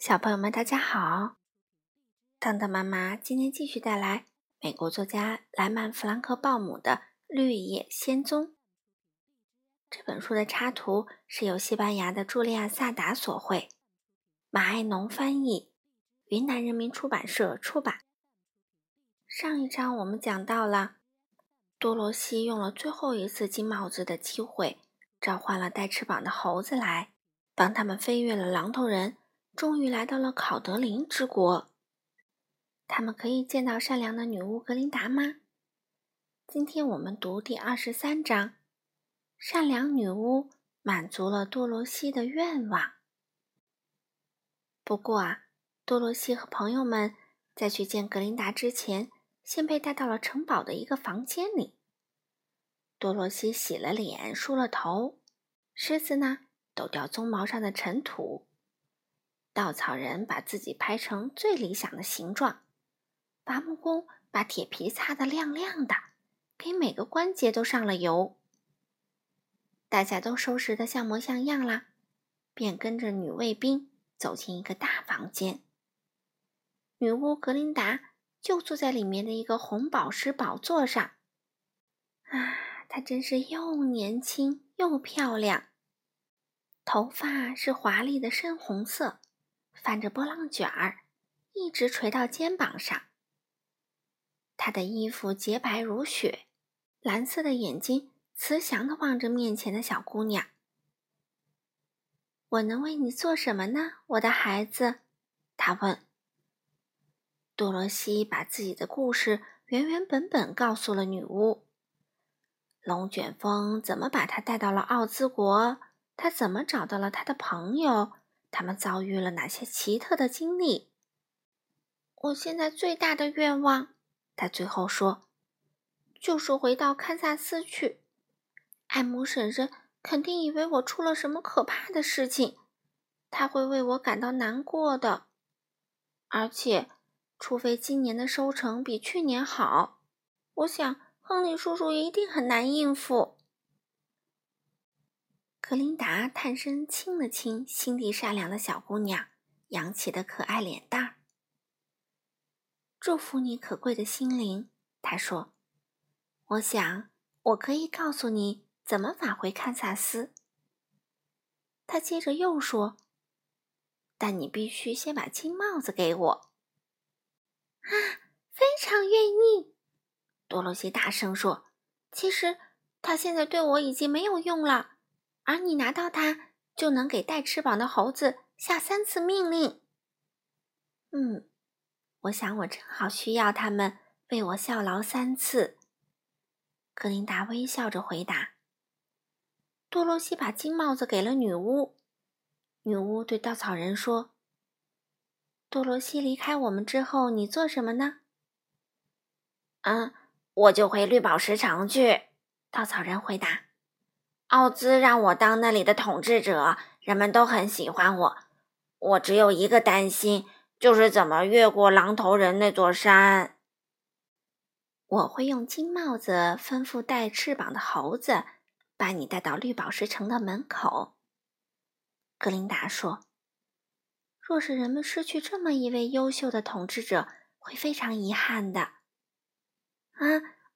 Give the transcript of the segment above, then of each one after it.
小朋友们，大家好！糖糖妈妈今天继续带来美国作家莱曼·弗兰克鲍姆的《绿野仙踪》这本书的插图是由西班牙的茱莉亚·萨达所绘，马爱农翻译，云南人民出版社出版。上一章我们讲到了多罗西用了最后一次金帽子的机会，召唤了带翅膀的猴子来帮他们飞越了狼头人。终于来到了考德林之国。他们可以见到善良的女巫格林达吗？今天我们读第二十三章。善良女巫满足了多罗西的愿望。不过啊，多罗西和朋友们在去见格林达之前，先被带到了城堡的一个房间里。多罗西洗了脸，梳了头，狮子呢，抖掉鬃毛上的尘土。稻草人把自己拍成最理想的形状，伐木工把铁皮擦得亮亮的，给每个关节都上了油。大家都收拾得像模像样啦，便跟着女卫兵走进一个大房间。女巫格林达就坐在里面的一个红宝石宝座上。啊，她真是又年轻又漂亮，头发是华丽的深红色。翻着波浪卷儿，一直垂到肩膀上。她的衣服洁白如雪，蓝色的眼睛慈祥地望着面前的小姑娘。我能为你做什么呢，我的孩子？她问。多罗西把自己的故事原原本本告诉了女巫。龙卷风怎么把她带到了奥兹国？她怎么找到了她的朋友？他们遭遇了哪些奇特的经历？我现在最大的愿望，他最后说，就是回到堪萨斯去。艾姆婶婶肯定以为我出了什么可怕的事情，她会为我感到难过的。而且，除非今年的收成比去年好，我想亨利叔叔一定很难应付。格琳达探身亲了亲心地善良的小姑娘扬起的可爱脸蛋儿，祝福你可贵的心灵。她说：“我想我可以告诉你怎么返回堪萨斯。”她接着又说：“但你必须先把金帽子给我。”啊，非常愿意！多罗西大声说：“其实他现在对我已经没有用了。”而你拿到它，就能给带翅膀的猴子下三次命令。嗯，我想我正好需要他们为我效劳三次。格琳达微笑着回答。多罗西把金帽子给了女巫。女巫对稻草人说：“多罗西离开我们之后，你做什么呢？”“嗯，我就回绿宝石城去。”稻草人回答。奥兹让我当那里的统治者，人们都很喜欢我。我只有一个担心，就是怎么越过狼头人那座山。我会用金帽子吩咐带翅膀的猴子，把你带到绿宝石城的门口。格琳达说：“若是人们失去这么一位优秀的统治者，会非常遗憾的。”啊，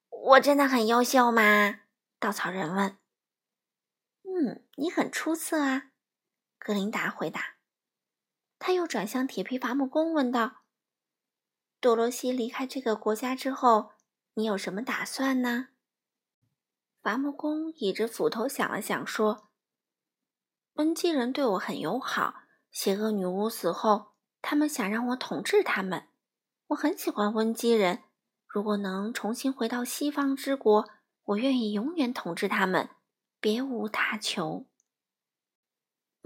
我真的很优秀吗？稻草人问。你很出色啊，格琳达回答。他又转向铁皮伐木工问道：“多罗西离开这个国家之后，你有什么打算呢？”伐木工倚着斧头想了想，说：“温基人对我很友好。邪恶女巫死后，他们想让我统治他们。我很喜欢温基人。如果能重新回到西方之国，我愿意永远统治他们。”别无他求。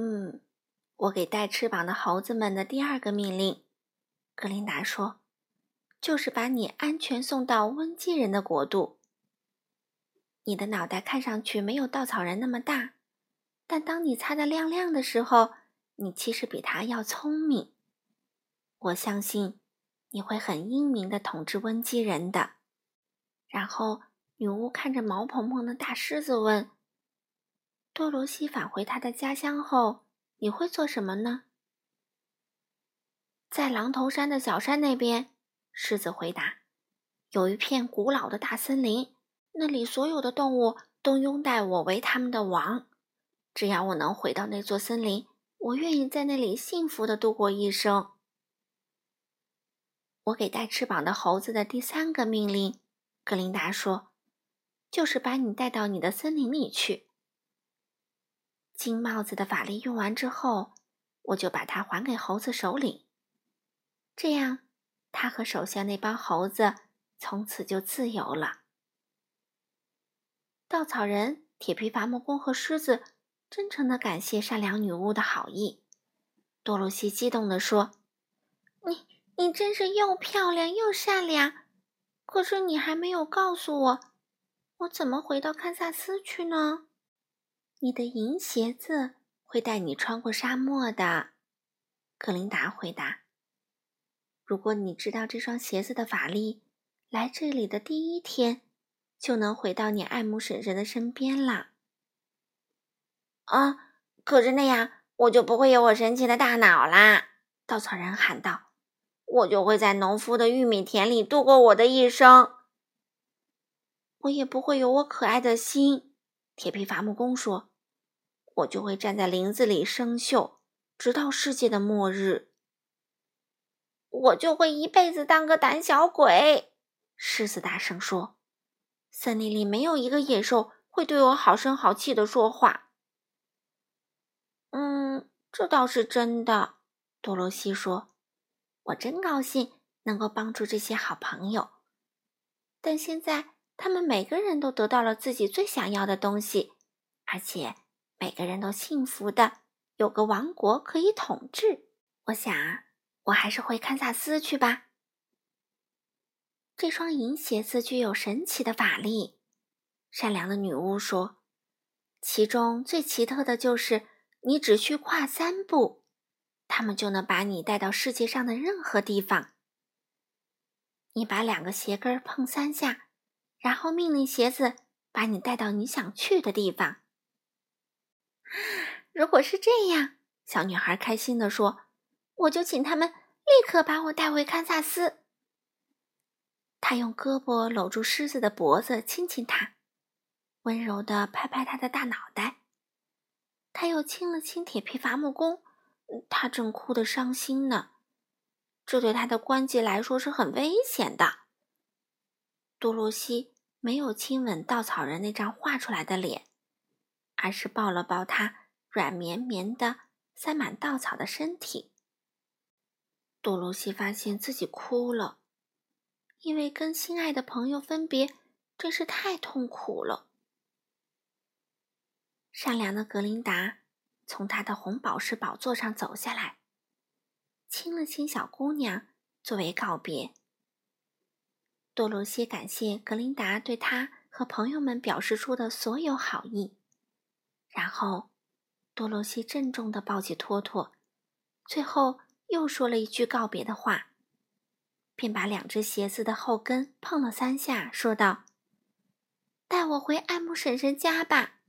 嗯，我给带翅膀的猴子们的第二个命令，格琳达说，就是把你安全送到温基人的国度。你的脑袋看上去没有稻草人那么大，但当你擦得亮亮的时候，你其实比他要聪明。我相信你会很英明的统治温基人的。然后，女巫看着毛蓬蓬的大狮子问。多罗西返回他的家乡后，你会做什么呢？在狼头山的小山那边，狮子回答。有一片古老的大森林，那里所有的动物都拥戴我为他们的王。只要我能回到那座森林，我愿意在那里幸福的度过一生。我给带翅膀的猴子的第三个命令，格琳达说，就是把你带到你的森林里去。金帽子的法力用完之后，我就把它还给猴子首领。这样，他和手下那帮猴子从此就自由了。稻草人、铁皮伐木工和狮子真诚的感谢善良女巫的好意。多罗西激动地说：“你，你真是又漂亮又善良。可是你还没有告诉我，我怎么回到堪萨斯去呢？你的银鞋子会带你穿过沙漠的。”格琳达回答。如果你知道这双鞋子的法力，来这里的第一天就能回到你爱慕婶婶的身边了。啊！可是那样我就不会有我神奇的大脑啦！稻草人喊道：“我就会在农夫的玉米田里度过我的一生。”我也不会有我可爱的心。铁皮伐木工说：“我就会站在林子里生锈，直到世界的末日。”我就会一辈子当个胆小鬼，狮子大声说：“森林里没有一个野兽会对我好声好气的说话。”嗯，这倒是真的，多罗西说：“我真高兴能够帮助这些好朋友，但现在他们每个人都得到了自己最想要的东西，而且每个人都幸福的有个王国可以统治。我想。”我还是回堪萨斯去吧。这双银鞋子具有神奇的法力，善良的女巫说。其中最奇特的就是，你只需跨三步，他们就能把你带到世界上的任何地方。你把两个鞋跟碰三下，然后命令鞋子把你带到你想去的地方。如果是这样，小女孩开心地说。我就请他们立刻把我带回堪萨斯。他用胳膊搂住狮子的脖子，亲亲它，温柔地拍拍它的大脑袋。他又亲了亲铁皮伐木工，他正哭得伤心呢。这对他的关节来说是很危险的。多罗西没有亲吻稻草人那张画出来的脸，而是抱了抱他软绵绵的、塞满稻草的身体。多罗西发现自己哭了，因为跟心爱的朋友分别真是太痛苦了。善良的格琳达从她的红宝石宝座上走下来，亲了亲小姑娘作为告别。多罗西感谢格琳达对她和朋友们表示出的所有好意，然后多罗西郑重地抱起托托，最后。又说了一句告别的话，便把两只鞋子的后跟碰了三下，说道：“带我回爱慕婶婶家吧。”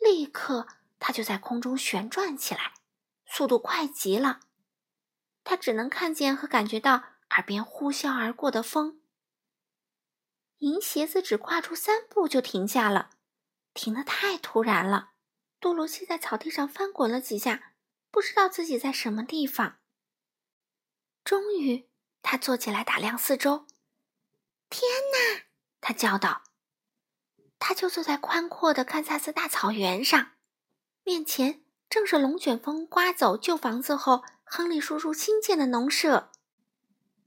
立刻，他就在空中旋转起来，速度快极了。他只能看见和感觉到耳边呼啸而过的风。银鞋子只跨出三步就停下了，停得太突然了。多罗西在草地上翻滚了几下。不知道自己在什么地方。终于，他坐起来打量四周。天哪！他叫道。他就坐在宽阔的堪萨斯大草原上，面前正是龙卷风刮走旧房子后，亨利叔叔新建的农舍。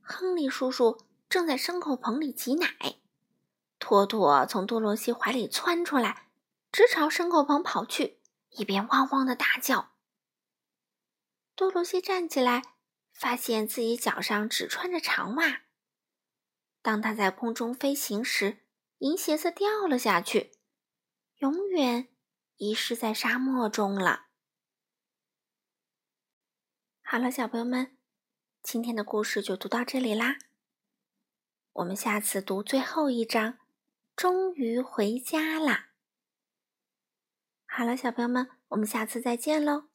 亨利叔叔正在牲口棚里挤奶，托托从多罗西怀里窜出来，直朝牲口棚跑去，一边汪汪的大叫。多罗西站起来，发现自己脚上只穿着长袜。当他在空中飞行时，银鞋子掉了下去，永远遗失在沙漠中了。好了，小朋友们，今天的故事就读到这里啦。我们下次读最后一章，终于回家啦。好了，小朋友们，我们下次再见喽。